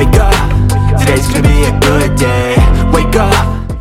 Wake up, today's gonna be a good day. Wake up.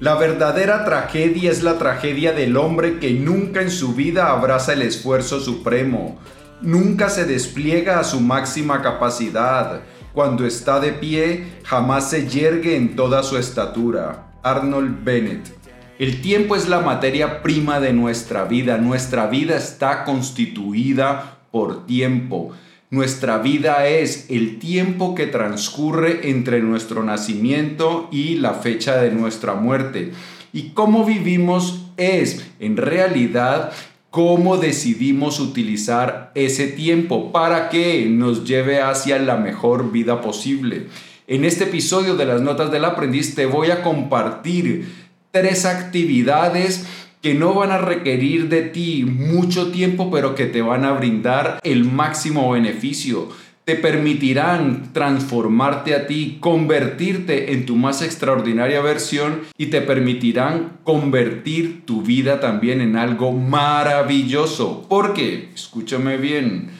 La verdadera tragedia es la tragedia del hombre que nunca en su vida abraza el esfuerzo supremo, nunca se despliega a su máxima capacidad, cuando está de pie jamás se yergue en toda su estatura. Arnold Bennett. El tiempo es la materia prima de nuestra vida, nuestra vida está constituida por tiempo. Nuestra vida es el tiempo que transcurre entre nuestro nacimiento y la fecha de nuestra muerte. Y cómo vivimos es, en realidad, cómo decidimos utilizar ese tiempo para que nos lleve hacia la mejor vida posible. En este episodio de las Notas del Aprendiz te voy a compartir tres actividades que no van a requerir de ti mucho tiempo, pero que te van a brindar el máximo beneficio. Te permitirán transformarte a ti, convertirte en tu más extraordinaria versión y te permitirán convertir tu vida también en algo maravilloso. Porque, escúchame bien,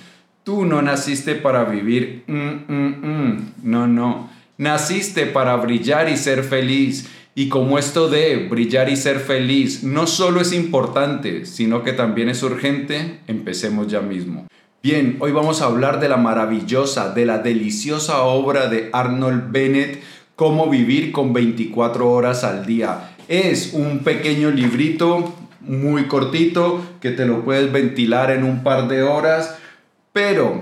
tú no naciste para vivir, mm, mm, mm. no, no, naciste para brillar y ser feliz. Y como esto de brillar y ser feliz no solo es importante, sino que también es urgente, empecemos ya mismo. Bien, hoy vamos a hablar de la maravillosa, de la deliciosa obra de Arnold Bennett, Cómo vivir con 24 horas al día. Es un pequeño librito muy cortito que te lo puedes ventilar en un par de horas, pero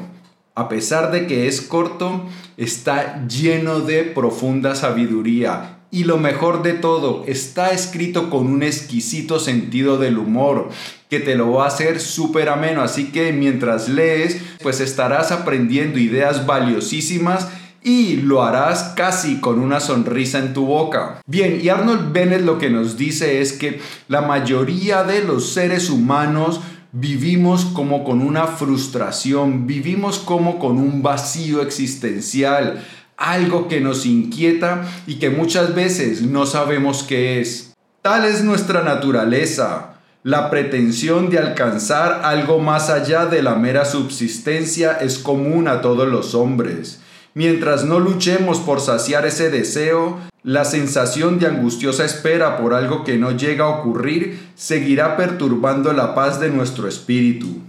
a pesar de que es corto, está lleno de profunda sabiduría y lo mejor de todo, está escrito con un exquisito sentido del humor que te lo va a hacer súper ameno. Así que mientras lees, pues estarás aprendiendo ideas valiosísimas y lo harás casi con una sonrisa en tu boca. Bien, y Arnold Bennett lo que nos dice es que la mayoría de los seres humanos vivimos como con una frustración, vivimos como con un vacío existencial algo que nos inquieta y que muchas veces no sabemos qué es. Tal es nuestra naturaleza, la pretensión de alcanzar algo más allá de la mera subsistencia es común a todos los hombres. Mientras no luchemos por saciar ese deseo, la sensación de angustiosa espera por algo que no llega a ocurrir seguirá perturbando la paz de nuestro espíritu.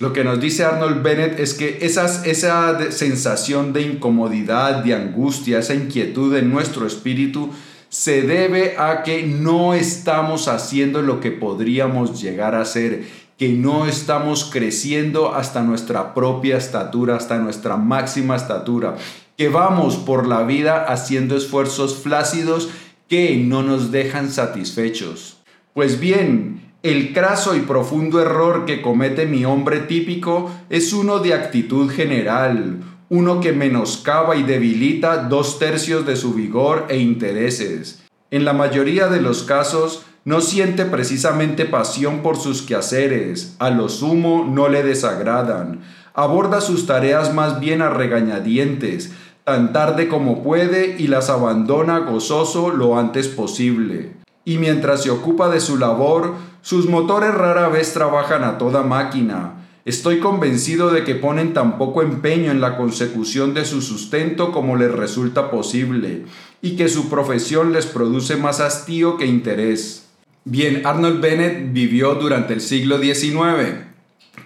Lo que nos dice Arnold Bennett es que esas, esa sensación de incomodidad, de angustia, esa inquietud en nuestro espíritu se debe a que no estamos haciendo lo que podríamos llegar a ser, que no estamos creciendo hasta nuestra propia estatura, hasta nuestra máxima estatura, que vamos por la vida haciendo esfuerzos flácidos que no nos dejan satisfechos. Pues bien, el craso y profundo error que comete mi hombre típico es uno de actitud general, uno que menoscaba y debilita dos tercios de su vigor e intereses. En la mayoría de los casos, no siente precisamente pasión por sus quehaceres, a lo sumo no le desagradan, aborda sus tareas más bien a regañadientes, tan tarde como puede y las abandona gozoso lo antes posible y mientras se ocupa de su labor, sus motores rara vez trabajan a toda máquina. Estoy convencido de que ponen tan poco empeño en la consecución de su sustento como les resulta posible, y que su profesión les produce más hastío que interés. Bien, Arnold Bennett vivió durante el siglo XIX,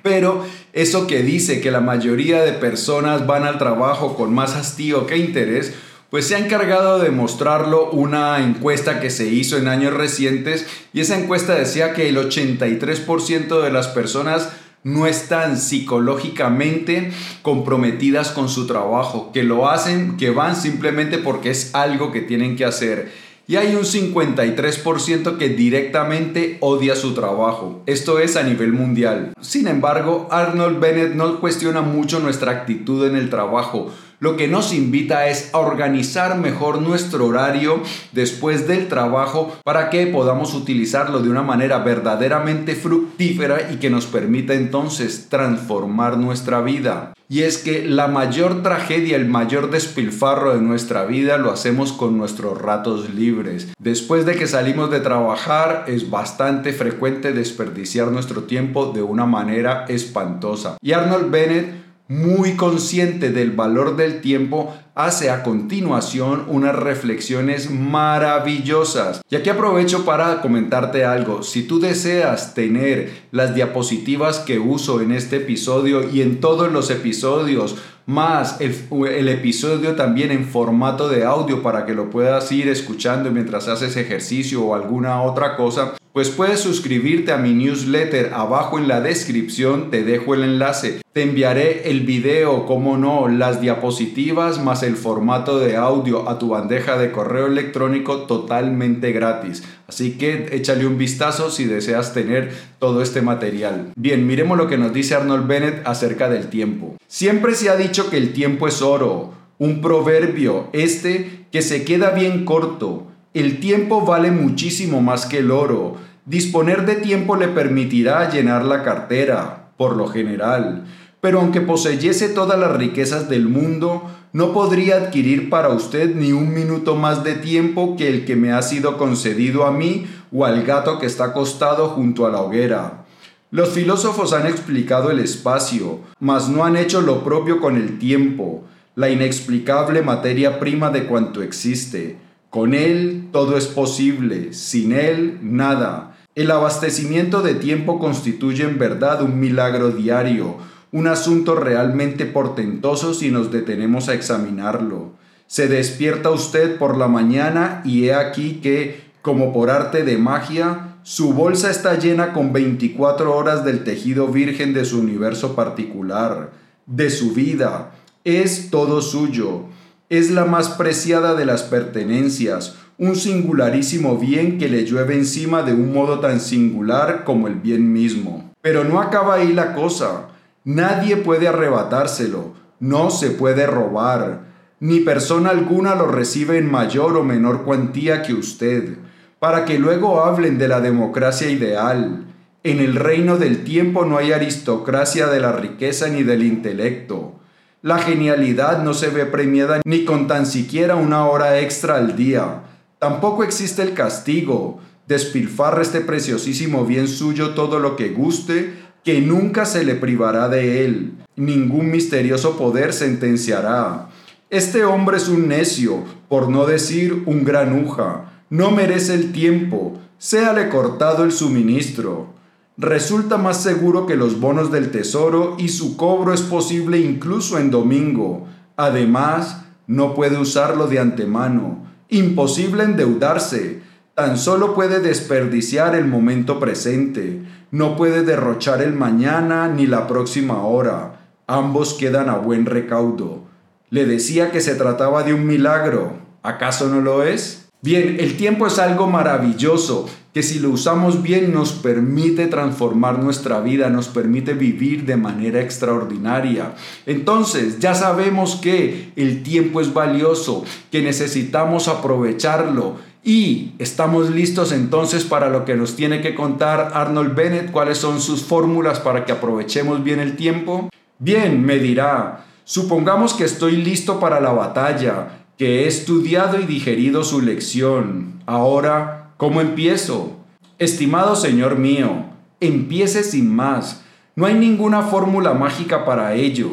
pero eso que dice que la mayoría de personas van al trabajo con más hastío que interés, pues se ha encargado de mostrarlo una encuesta que se hizo en años recientes y esa encuesta decía que el 83% de las personas no están psicológicamente comprometidas con su trabajo, que lo hacen, que van simplemente porque es algo que tienen que hacer. Y hay un 53% que directamente odia su trabajo. Esto es a nivel mundial. Sin embargo, Arnold Bennett no cuestiona mucho nuestra actitud en el trabajo lo que nos invita es a organizar mejor nuestro horario después del trabajo para que podamos utilizarlo de una manera verdaderamente fructífera y que nos permita entonces transformar nuestra vida. Y es que la mayor tragedia, el mayor despilfarro de nuestra vida lo hacemos con nuestros ratos libres. Después de que salimos de trabajar es bastante frecuente desperdiciar nuestro tiempo de una manera espantosa. Y Arnold Bennett muy consciente del valor del tiempo, hace a continuación unas reflexiones maravillosas. Y aquí aprovecho para comentarte algo. Si tú deseas tener las diapositivas que uso en este episodio y en todos los episodios, más el, el, episodio también en formato de audio para que lo puedas ir escuchando mientras haces ejercicio o alguna otra cosa, pues puedes suscribirte a mi newsletter. Abajo en la descripción te dejo el enlace. Te enviaré el video, como no, las diapositivas más el formato de audio a tu bandeja de correo electrónico totalmente gratis. Así que échale un vistazo si deseas tener todo este material. Bien, miremos lo que nos dice Arnold Bennett acerca del tiempo. Siempre se ha dicho que el tiempo es oro, un proverbio este que se queda bien corto el tiempo vale muchísimo más que el oro. Disponer de tiempo le permitirá llenar la cartera, por lo general. Pero aunque poseyese todas las riquezas del mundo, no podría adquirir para usted ni un minuto más de tiempo que el que me ha sido concedido a mí o al gato que está acostado junto a la hoguera. Los filósofos han explicado el espacio, mas no han hecho lo propio con el tiempo, la inexplicable materia prima de cuanto existe. Con Él todo es posible, sin Él nada. El abastecimiento de tiempo constituye en verdad un milagro diario, un asunto realmente portentoso si nos detenemos a examinarlo. Se despierta usted por la mañana y he aquí que, como por arte de magia, su bolsa está llena con 24 horas del tejido virgen de su universo particular, de su vida. Es todo suyo es la más preciada de las pertenencias, un singularísimo bien que le llueve encima de un modo tan singular como el bien mismo. Pero no acaba ahí la cosa. Nadie puede arrebatárselo, no se puede robar, ni persona alguna lo recibe en mayor o menor cuantía que usted, para que luego hablen de la democracia ideal. En el reino del tiempo no hay aristocracia de la riqueza ni del intelecto. La genialidad no se ve premiada ni con tan siquiera una hora extra al día. Tampoco existe el castigo. Despilfarra este preciosísimo bien suyo todo lo que guste, que nunca se le privará de él. Ningún misterioso poder sentenciará. Este hombre es un necio, por no decir un granuja. No merece el tiempo. Séale cortado el suministro resulta más seguro que los bonos del tesoro y su cobro es posible incluso en domingo. Además, no puede usarlo de antemano. Imposible endeudarse. Tan solo puede desperdiciar el momento presente. No puede derrochar el mañana ni la próxima hora. Ambos quedan a buen recaudo. Le decía que se trataba de un milagro. ¿Acaso no lo es? Bien, el tiempo es algo maravilloso que si lo usamos bien nos permite transformar nuestra vida, nos permite vivir de manera extraordinaria. Entonces, ya sabemos que el tiempo es valioso, que necesitamos aprovecharlo y estamos listos entonces para lo que nos tiene que contar Arnold Bennett, cuáles son sus fórmulas para que aprovechemos bien el tiempo. Bien, me dirá, supongamos que estoy listo para la batalla que he estudiado y digerido su lección. Ahora, ¿cómo empiezo? Estimado Señor mío, empiece sin más. No hay ninguna fórmula mágica para ello.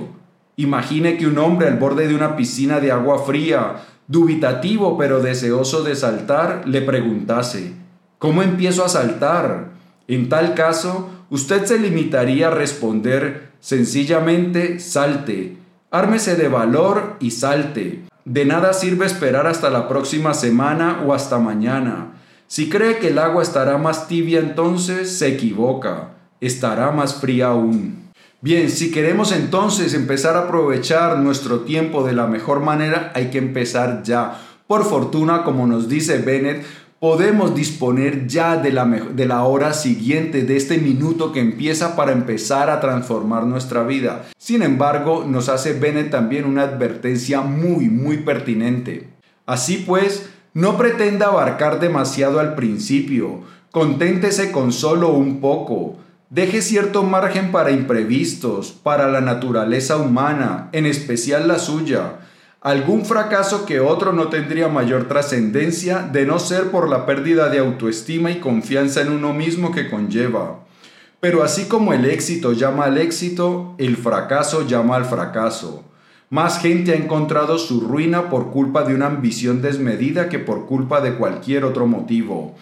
Imagine que un hombre al borde de una piscina de agua fría, dubitativo pero deseoso de saltar, le preguntase, ¿cómo empiezo a saltar? En tal caso, usted se limitaría a responder sencillamente, salte, ármese de valor y salte. De nada sirve esperar hasta la próxima semana o hasta mañana. Si cree que el agua estará más tibia entonces, se equivoca. Estará más fría aún. Bien, si queremos entonces empezar a aprovechar nuestro tiempo de la mejor manera, hay que empezar ya. Por fortuna, como nos dice Bennett, podemos disponer ya de la, hora siguiente, de este minuto que empieza para empezar a transformar nuestra vida. Sin embargo, nos hace Bennett también una advertencia muy, muy pertinente. Así pues, no pretenda abarcar demasiado al principio, conténtese con solo un poco. Deje cierto margen para imprevistos, para la naturaleza humana, en especial la suya Algún fracaso que otro no tendría mayor trascendencia de no ser por la pérdida de autoestima y confianza en uno mismo que conlleva. Pero así como el éxito llama al éxito, el fracaso llama al fracaso. Más gente ha encontrado su ruina por culpa de una ambición desmedida que por culpa de cualquier otro motivo.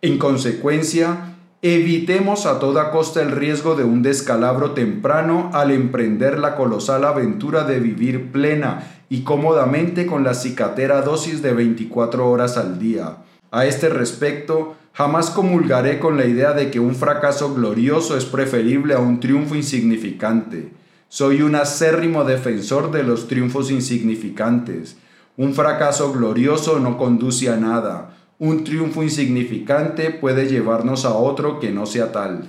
En consecuencia, evitemos a toda costa el riesgo de un descalabro temprano al emprender la colosal aventura de vivir plena y cómodamente con la cicatera dosis de 24 horas al día. A este respecto, jamás comulgaré con la idea de que un fracaso glorioso es preferible a un triunfo insignificante. Soy un acérrimo defensor de los triunfos insignificantes. Un fracaso glorioso no conduce a nada. Un triunfo insignificante puede llevarnos a otro que no sea tal.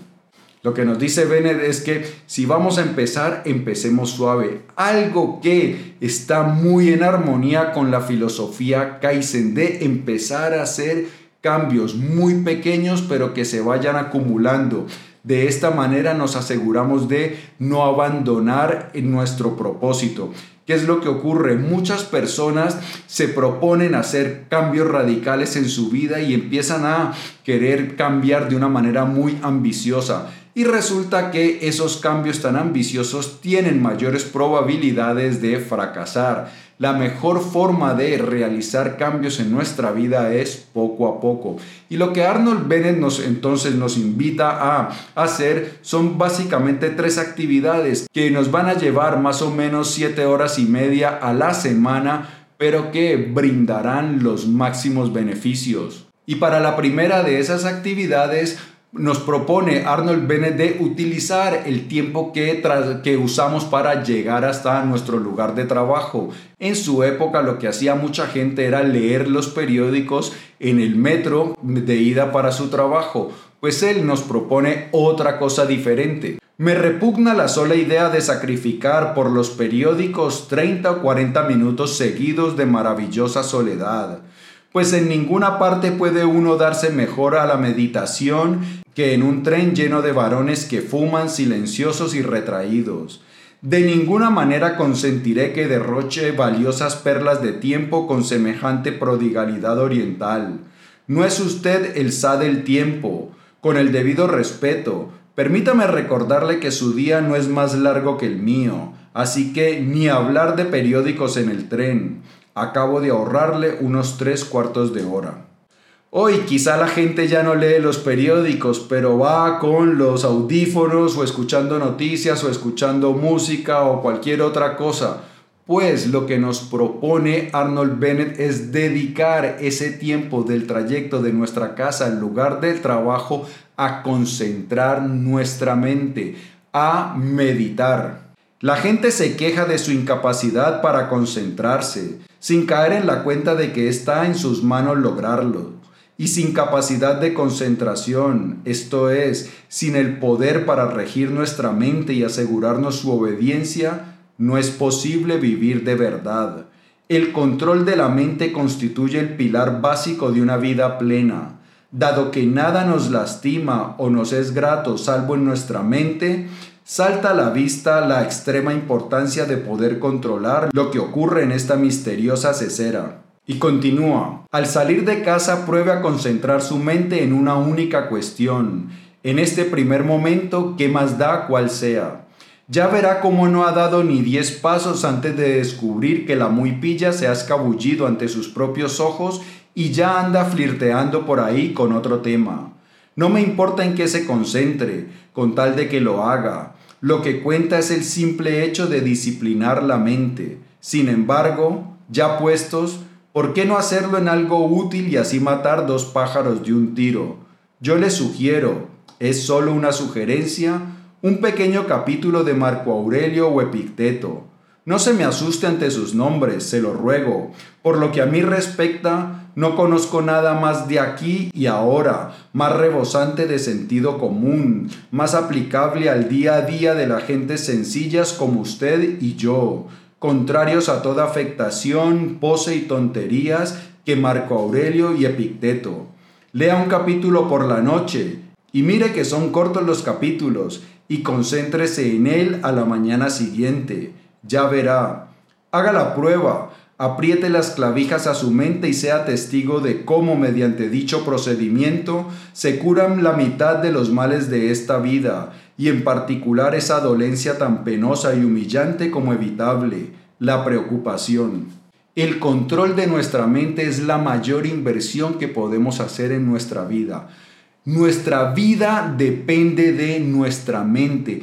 Lo que nos dice Bennett es que si vamos a empezar, empecemos suave. Algo que está muy en armonía con la filosofía Kaizen de empezar a hacer cambios muy pequeños pero que se vayan acumulando. De esta manera nos aseguramos de no abandonar nuestro propósito. ¿Qué es lo que ocurre? Muchas personas se proponen hacer cambios radicales en su vida y empiezan a querer cambiar de una manera muy ambiciosa. Y resulta que esos cambios tan ambiciosos tienen mayores probabilidades de fracasar. La mejor forma de realizar cambios en nuestra vida es poco a poco. Y lo que Arnold Bennett nos entonces nos invita a hacer son básicamente tres actividades que nos van a llevar más o menos siete horas y media a la semana, pero que brindarán los máximos beneficios. Y para la primera de esas actividades nos propone Arnold Bennett de utilizar el tiempo que, que usamos para llegar hasta nuestro lugar de trabajo. En su época lo que hacía mucha gente era leer los periódicos en el metro de ida para su trabajo, pues él nos propone otra cosa diferente. Me repugna la sola idea de sacrificar por los periódicos 30 o 40 minutos seguidos de maravillosa soledad pues en ninguna parte puede uno darse mejor a la meditación que en un tren lleno de varones que fuman silenciosos y retraídos. De ninguna manera consentiré que derroche valiosas perlas de tiempo con semejante prodigalidad oriental. No es usted el sa del tiempo. Con el debido respeto, permítame recordarle que su día no es más largo que el mío, así que ni hablar de periódicos en el tren. Acabo de ahorrarle unos tres cuartos de hora. Hoy quizá la gente ya no lee los periódicos, pero va con los audífonos o escuchando noticias o escuchando música o cualquier otra cosa. Pues lo que nos propone Arnold Bennett es dedicar ese tiempo del trayecto de nuestra casa al lugar del trabajo a concentrar nuestra mente, a meditar. La gente se queja de su incapacidad para concentrarse, sin caer en la cuenta de que está en sus manos lograrlo y sin capacidad de concentración, esto es, sin el poder para regir nuestra mente y asegurarnos su obediencia, no es posible vivir de verdad. El control de la mente constituye el pilar básico de una vida plena. Dado que nada nos lastima o nos es grato salvo en nuestra mente, salta a la vista la extrema importancia de poder controlar lo que ocurre en esta misteriosa cesera. Y continúa, al salir de casa pruebe a concentrar su mente en una única cuestión. En este primer momento, ¿qué más da cual sea? Ya verá cómo no ha dado ni diez pasos antes de descubrir que la muy pilla se ha escabullido ante sus propios ojos y ya anda flirteando por ahí con otro tema. No me importa en qué se concentre, con tal de que lo haga. Lo que cuenta es el simple hecho de disciplinar la mente. Sin embargo, ya puestos, ¿Por qué no hacerlo en algo útil y así matar dos pájaros de un tiro? Yo les sugiero, es solo una sugerencia, un pequeño capítulo de Marco Aurelio o Epicteto. No se me asuste ante sus nombres, se lo ruego. Por lo que a mí respecta, no conozco nada más de aquí y ahora, más rebosante de sentido común, más aplicable al día a día de la gente sencillas como usted y yo, contrarios a toda afectación, pose y tonterías que Marco Aurelio y Epicteto. Lea un capítulo por la noche y mire que son cortos los capítulos y concéntrese en él a la mañana siguiente. Ya verá. Haga la prueba. Apriete las clavijas a su mente y sea testigo de cómo mediante dicho procedimiento se curan la mitad de los males de esta vida, y en particular esa dolencia tan penosa y humillante como evitable, la preocupación. El control de nuestra mente es la mayor inversión que podemos hacer en nuestra vida. Nuestra vida depende de nuestra mente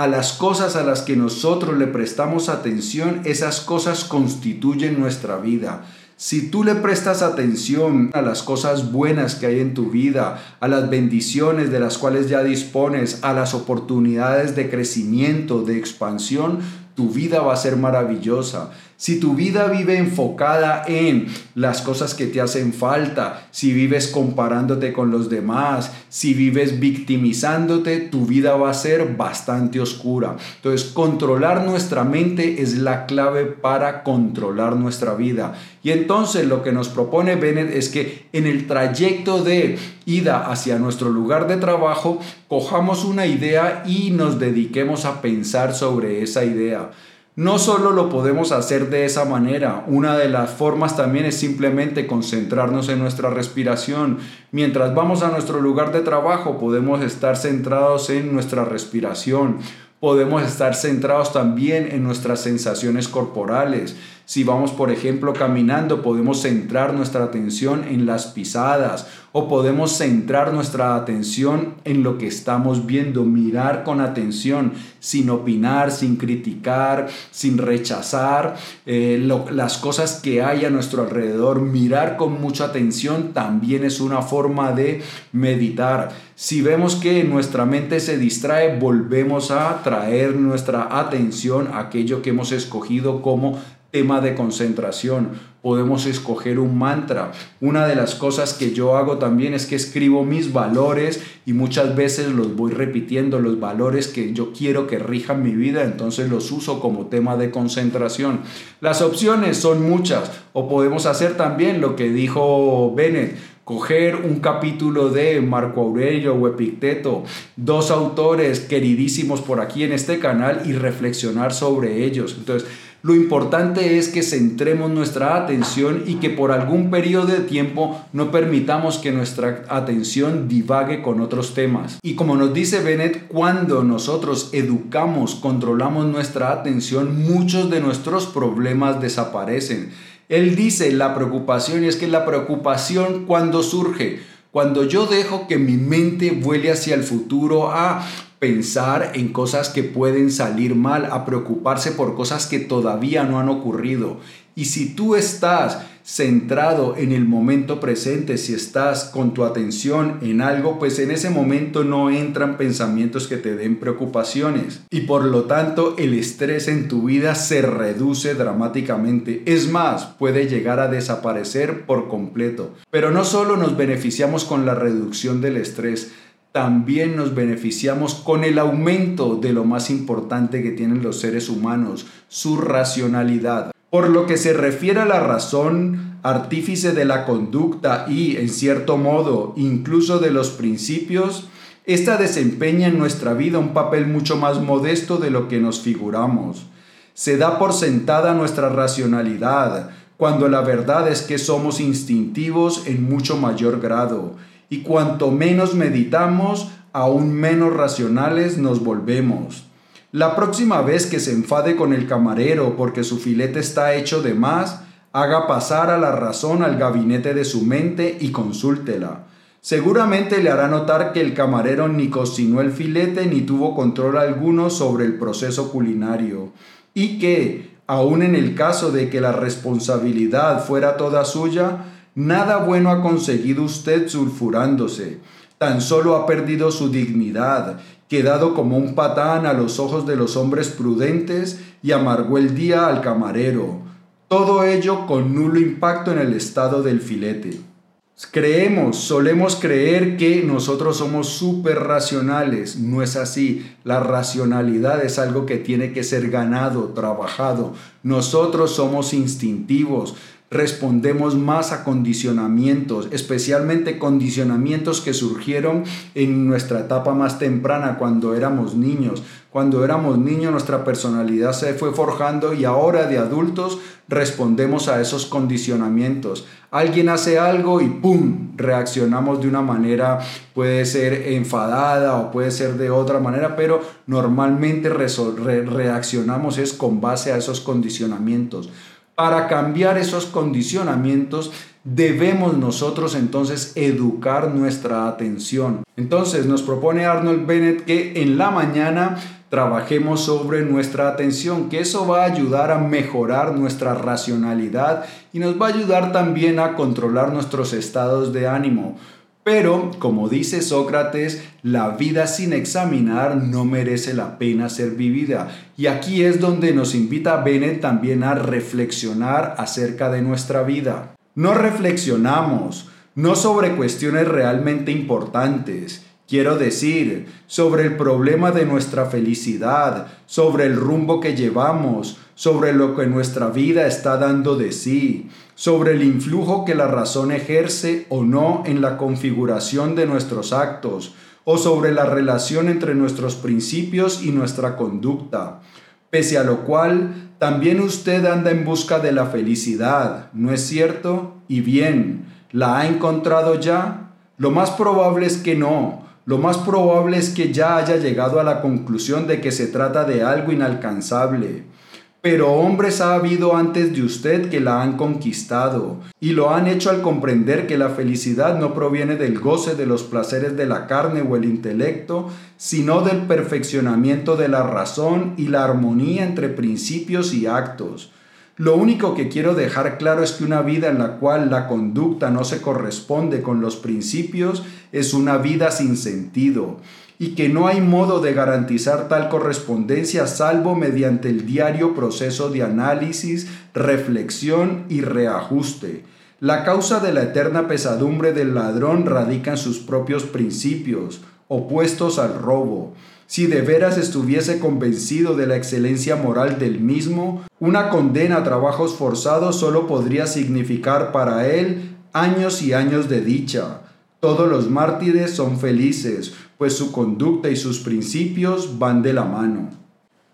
a las cosas a las que nosotros le prestamos atención, esas cosas constituyen nuestra vida. Si tú le prestas atención a las cosas buenas que hay en tu vida, a las bendiciones de las cuales ya dispones, a las oportunidades de crecimiento, de expansión, tu vida va a ser maravillosa. Si tu vida vive enfocada en las cosas que te hacen falta, si vives comparándote con los demás, si vives victimizándote, tu vida va a ser bastante oscura. Entonces, controlar nuestra mente es la clave para controlar nuestra vida. Y entonces lo que nos propone Bennett es que en el trayecto de ida hacia nuestro lugar de trabajo, cojamos una idea y nos dediquemos a pensar sobre esa idea. No solo lo podemos hacer de esa manera, una de las formas también es simplemente concentrarnos en nuestra respiración. Mientras vamos a nuestro lugar de trabajo podemos estar centrados en nuestra respiración, podemos estar centrados también en nuestras sensaciones corporales. Si vamos, por ejemplo, caminando, podemos centrar nuestra atención en las pisadas o podemos centrar nuestra atención en lo que estamos viendo, mirar con atención, sin opinar, sin criticar, sin rechazar eh, las cosas que hay a nuestro alrededor. Mirar con mucha atención también es una forma de meditar. Si vemos que nuestra mente se distrae, volvemos a traer nuestra atención a aquello que hemos escogido como tema de concentración, podemos escoger un mantra. Una de las cosas que yo hago también es que escribo mis valores y muchas veces los voy repitiendo, los valores que yo quiero que rijan mi vida, entonces los uso como tema de concentración. Las opciones son muchas o podemos hacer también lo que dijo Bennett, coger un capítulo de Marco Aurelio o Epicteto, dos autores queridísimos por aquí en este canal y reflexionar sobre ellos. Entonces, lo importante es que centremos nuestra atención y que por algún periodo de tiempo no permitamos que nuestra atención divague con otros temas. Y como nos dice Bennett, cuando nosotros educamos, controlamos nuestra atención, muchos de nuestros problemas desaparecen. Él dice la preocupación y es que la preocupación cuando surge, cuando yo dejo que mi mente vuele hacia el futuro, a pensar en cosas que pueden salir mal, a preocuparse por cosas que todavía no han ocurrido. Y si tú estás centrado en el momento presente, si estás con tu atención en algo, pues en ese momento no entran pensamientos que te den preocupaciones. Y por lo tanto el estrés en tu vida se reduce dramáticamente. Es más, puede llegar a desaparecer por completo. Pero no solo nos beneficiamos con la reducción del estrés, también nos beneficiamos con el aumento de lo más importante que tienen los seres humanos, su racionalidad. Por lo que se refiere a la razón, artífice de la conducta y, en cierto modo, incluso de los principios, esta desempeña en nuestra vida un papel mucho más modesto de lo que nos figuramos. Se da por sentada nuestra racionalidad, cuando la verdad es que somos instintivos en mucho mayor grado y cuanto menos meditamos, aún menos racionales nos volvemos. La próxima vez que se enfade con el camarero porque su filete está hecho de más, haga pasar a la razón al gabinete de su mente y consúltela. Seguramente le hará notar que el camarero ni cocinó el filete ni tuvo control alguno sobre el proceso culinario, y que, aun en el caso de que la responsabilidad fuera toda suya, Nada bueno ha conseguido usted sulfurándose. Tan solo ha perdido su dignidad, quedado como un patán a los ojos de los hombres prudentes y amargó el día al camarero. Todo ello con nulo impacto en el estado del filete. Creemos, solemos creer que nosotros somos súper racionales. No es así. La racionalidad es algo que tiene que ser ganado, trabajado. Nosotros somos instintivos, respondemos más a condicionamientos, especialmente condicionamientos que surgieron en nuestra etapa más temprana, cuando éramos niños. Cuando éramos niños nuestra personalidad se fue forjando y ahora de adultos respondemos a esos condicionamientos. Alguien hace algo y ¡pum! reaccionamos de una manera, puede ser enfadada o puede ser de otra manera, pero normalmente reaccionamos es con base a esos condicionamientos. Para cambiar esos condicionamientos debemos nosotros entonces educar nuestra atención. Entonces nos propone Arnold Bennett que en la mañana trabajemos sobre nuestra atención, que eso va a ayudar a mejorar nuestra racionalidad y nos va a ayudar también a controlar nuestros estados de ánimo. Pero, como dice Sócrates, la vida sin examinar no merece la pena ser vivida. Y aquí es donde nos invita Bennett también a reflexionar acerca de nuestra vida. No reflexionamos, no sobre cuestiones realmente importantes. Quiero decir, sobre el problema de nuestra felicidad, sobre el rumbo que llevamos, sobre lo que nuestra vida está dando de sí, sobre el influjo que la razón ejerce o no en la configuración de nuestros actos, o sobre la relación entre nuestros principios y nuestra conducta. Pese a lo cual, también usted anda en busca de la felicidad, ¿no es cierto? Y bien, ¿la ha encontrado ya? Lo más probable es que no. Lo más probable es que ya haya llegado a la conclusión de que se trata de algo inalcanzable. Pero hombres ha habido antes de usted que la han conquistado, y lo han hecho al comprender que la felicidad no proviene del goce de los placeres de la carne o el intelecto, sino del perfeccionamiento de la razón y la armonía entre principios y actos. Lo único que quiero dejar claro es que una vida en la cual la conducta no se corresponde con los principios es una vida sin sentido y que no hay modo de garantizar tal correspondencia salvo mediante el diario proceso de análisis, reflexión y reajuste. La causa de la eterna pesadumbre del ladrón radica en sus propios principios, opuestos al robo. Si de veras estuviese convencido de la excelencia moral del mismo, una condena a trabajos forzados solo podría significar para él años y años de dicha. Todos los mártires son felices, pues su conducta y sus principios van de la mano.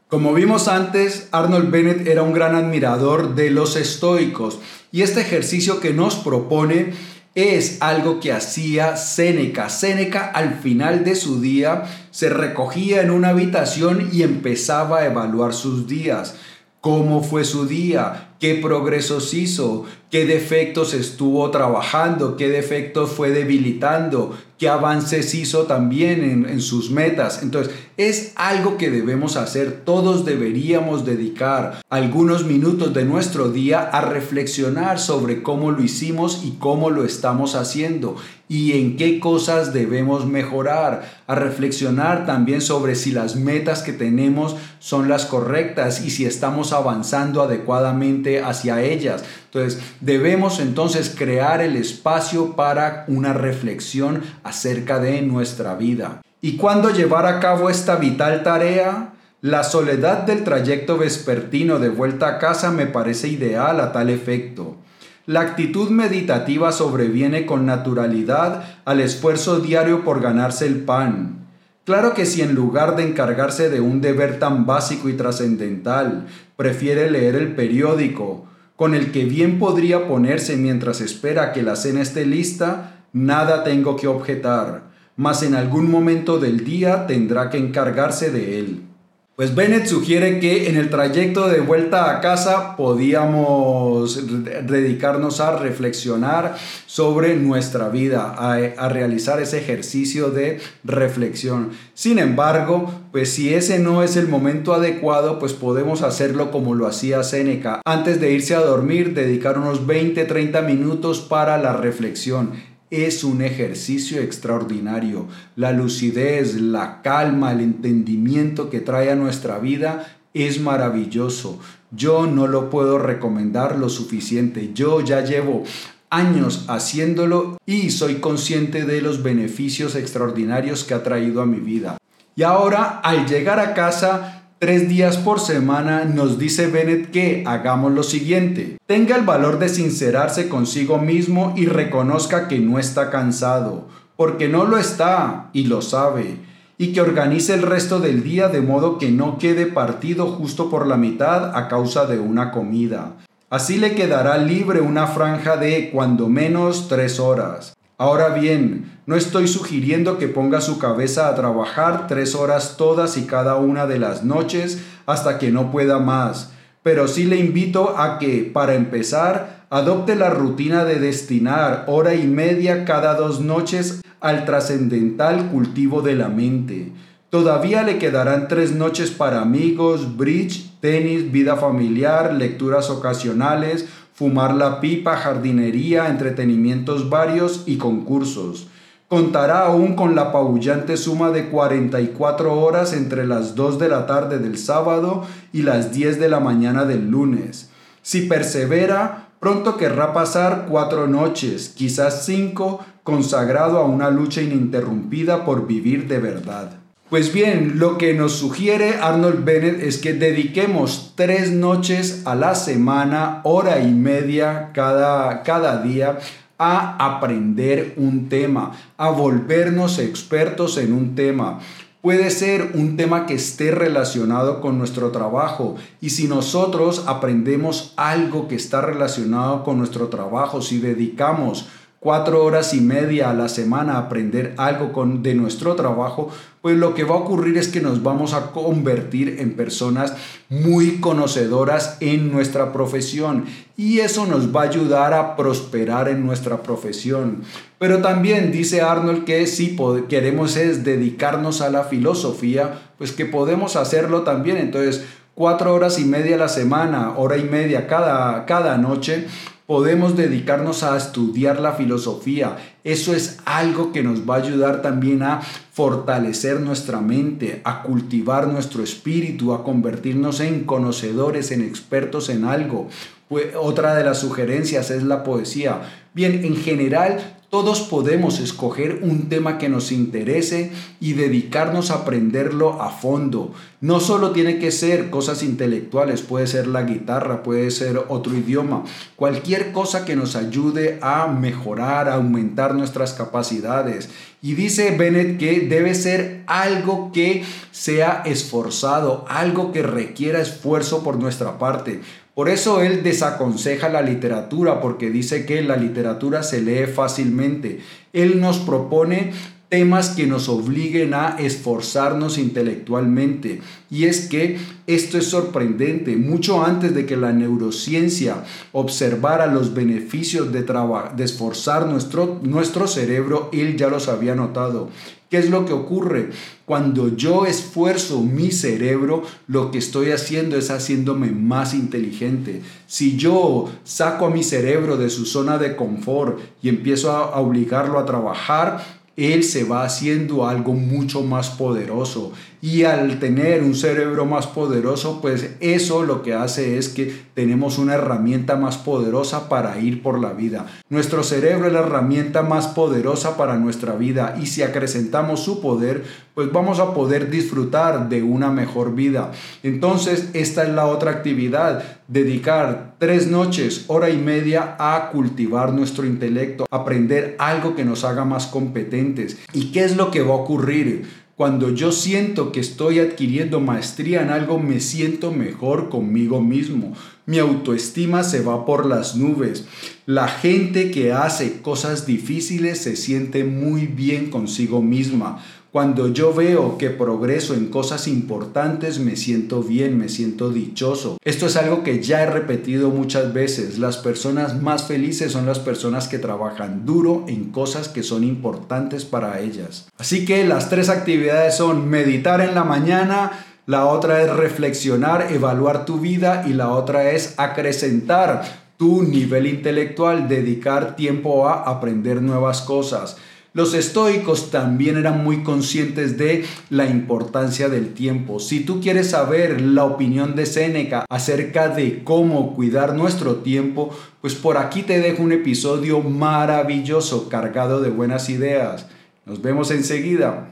Como vimos antes, Arnold Bennett era un gran admirador de los estoicos y este ejercicio que nos propone es algo que hacía Séneca. Séneca al final de su día se recogía en una habitación y empezaba a evaluar sus días. ¿Cómo fue su día? ¿Qué progresos hizo? ¿Qué defectos estuvo trabajando? ¿Qué defectos fue debilitando? Qué avances hizo también en, sus metas. Entonces, es algo que debemos hacer. Todos deberíamos dedicar algunos minutos de nuestro día a reflexionar sobre cómo lo hicimos y cómo lo estamos haciendo y en qué cosas debemos mejorar, a reflexionar también sobre si las metas que tenemos son las correctas y si estamos avanzando adecuadamente hacia ellas. Entonces, debemos entonces crear el espacio para una reflexión acerca de nuestra vida. ¿Y cuándo llevar a cabo esta vital tarea? La soledad del trayecto vespertino de vuelta a casa me parece ideal a tal efecto. La actitud meditativa sobreviene con naturalidad al esfuerzo diario por ganarse el pan. Claro que si en lugar de encargarse de un deber tan básico y trascendental, prefiere leer el periódico, con el que bien podría ponerse mientras espera que la cena esté lista, nada tengo que objetar, mas en algún momento del día tendrá que encargarse de él. Pues Bennett sugiere que en el trayecto de vuelta a casa podíamos dedicarnos a reflexionar sobre nuestra vida, a, realizar ese ejercicio de reflexión. Sin embargo, pues si ese no es el momento adecuado, pues podemos hacerlo como lo hacía Séneca. Antes de irse a dormir, dedicar unos 20-30 minutos para la reflexión es un ejercicio extraordinario. La lucidez, la calma, el entendimiento que trae a nuestra vida es maravilloso. Yo no lo puedo recomendar lo suficiente. Yo ya llevo años haciéndolo y soy consciente de los beneficios extraordinarios que ha traído a mi vida. Y ahora, al llegar a casa, tres días por semana, nos dice Bennett que hagamos lo siguiente. Tenga el valor de sincerarse consigo mismo y reconozca que no está cansado, porque no lo está y lo sabe y que organice el resto del día de modo que no quede partido justo por la mitad a causa de una comida. Así le quedará libre una franja de cuando menos tres horas. Ahora bien, no estoy sugiriendo que ponga su cabeza a trabajar tres horas todas y cada una de las noches hasta que no pueda más, pero sí le invito a que, para empezar, adopte la rutina de destinar hora y media cada dos noches al trascendental cultivo de la mente. Todavía le quedarán tres noches para amigos, bridge, tenis, vida familiar, lecturas ocasionales, fumar la pipa, jardinería, entretenimientos varios y concursos. Contará aún con la apabullante suma de 44 horas entre las 2 de la tarde del sábado y las 10 de la mañana del lunes. Si persevera, pronto querrá pasar cuatro noches, quizás cinco, consagrado a una lucha ininterrumpida por vivir de verdad. Pues bien, lo que nos sugiere Arnold Bennett es que dediquemos tres noches a la semana, hora y media cada, cada día, a aprender un tema, a volvernos expertos en un tema. Puede ser un tema que esté relacionado con nuestro trabajo y si nosotros aprendemos algo que está relacionado con nuestro trabajo, si dedicamos cuatro horas y media a la semana aprender algo con, de nuestro trabajo, pues lo que va a ocurrir es que nos vamos a convertir en personas muy conocedoras en nuestra profesión y eso nos va a ayudar a prosperar en nuestra profesión. Pero también dice Arnold que si queremos es dedicarnos a la filosofía, pues que podemos hacerlo también. Entonces, cuatro horas y media a la semana, hora y media cada, cada noche, podemos dedicarnos a estudiar la filosofía. Eso es algo que nos va a ayudar también a fortalecer nuestra mente, a cultivar nuestro espíritu, a convertirnos en conocedores, en expertos en algo. Otra de las sugerencias es la poesía. Bien, en general todos podemos escoger un tema que nos interese y dedicarnos a aprenderlo a fondo. No solo tiene que ser cosas intelectuales, puede ser la guitarra, puede ser otro idioma, cualquier cosa que nos ayude a mejorar, a aumentar nuestras capacidades. Y dice Bennett que debe ser algo que sea esforzado, algo que requiera esfuerzo por nuestra parte. Por eso él desaconseja la literatura, porque dice que la literatura se lee fácilmente. Él nos propone temas que nos obliguen a esforzarnos intelectualmente. Y es que esto es sorprendente. Mucho antes de que la neurociencia observara los beneficios de, de esforzar nuestro, nuestro cerebro, él ya los había notado. ¿Qué es lo que ocurre? Cuando yo esfuerzo mi cerebro, lo que estoy haciendo es haciéndome más inteligente. Si yo saco a mi cerebro de su zona de confort y empiezo a obligarlo a trabajar, él se va haciendo algo mucho más poderoso. Y al tener un cerebro más poderoso, pues eso lo que hace es que tenemos una herramienta más poderosa para ir por la vida. Nuestro cerebro es la herramienta más poderosa para nuestra vida y si acrecentamos su poder, pues vamos a poder disfrutar de una mejor vida. Entonces, esta es la otra actividad, dedicar tres noches, hora y media a cultivar nuestro intelecto, aprender algo que nos haga más competentes. ¿Y qué es lo que va a ocurrir? Cuando yo siento que estoy adquiriendo maestría en algo, me siento mejor conmigo mismo. Mi autoestima se va por las nubes. La gente que hace cosas difíciles se siente muy bien consigo misma. Cuando yo veo que progreso en cosas importantes, me siento bien, me siento dichoso. Esto es algo que ya he repetido muchas veces. Las personas más felices son las personas que trabajan duro en cosas que son importantes para ellas. Así que las tres actividades son meditar en la mañana, la otra es reflexionar, evaluar tu vida y la otra es acrecentar tu nivel intelectual, dedicar tiempo a aprender nuevas cosas. Los estoicos también eran muy conscientes de la importancia del tiempo. Si tú quieres saber la opinión de Séneca acerca de cómo cuidar nuestro tiempo, pues por aquí te dejo un episodio maravilloso cargado de buenas ideas. Nos vemos enseguida.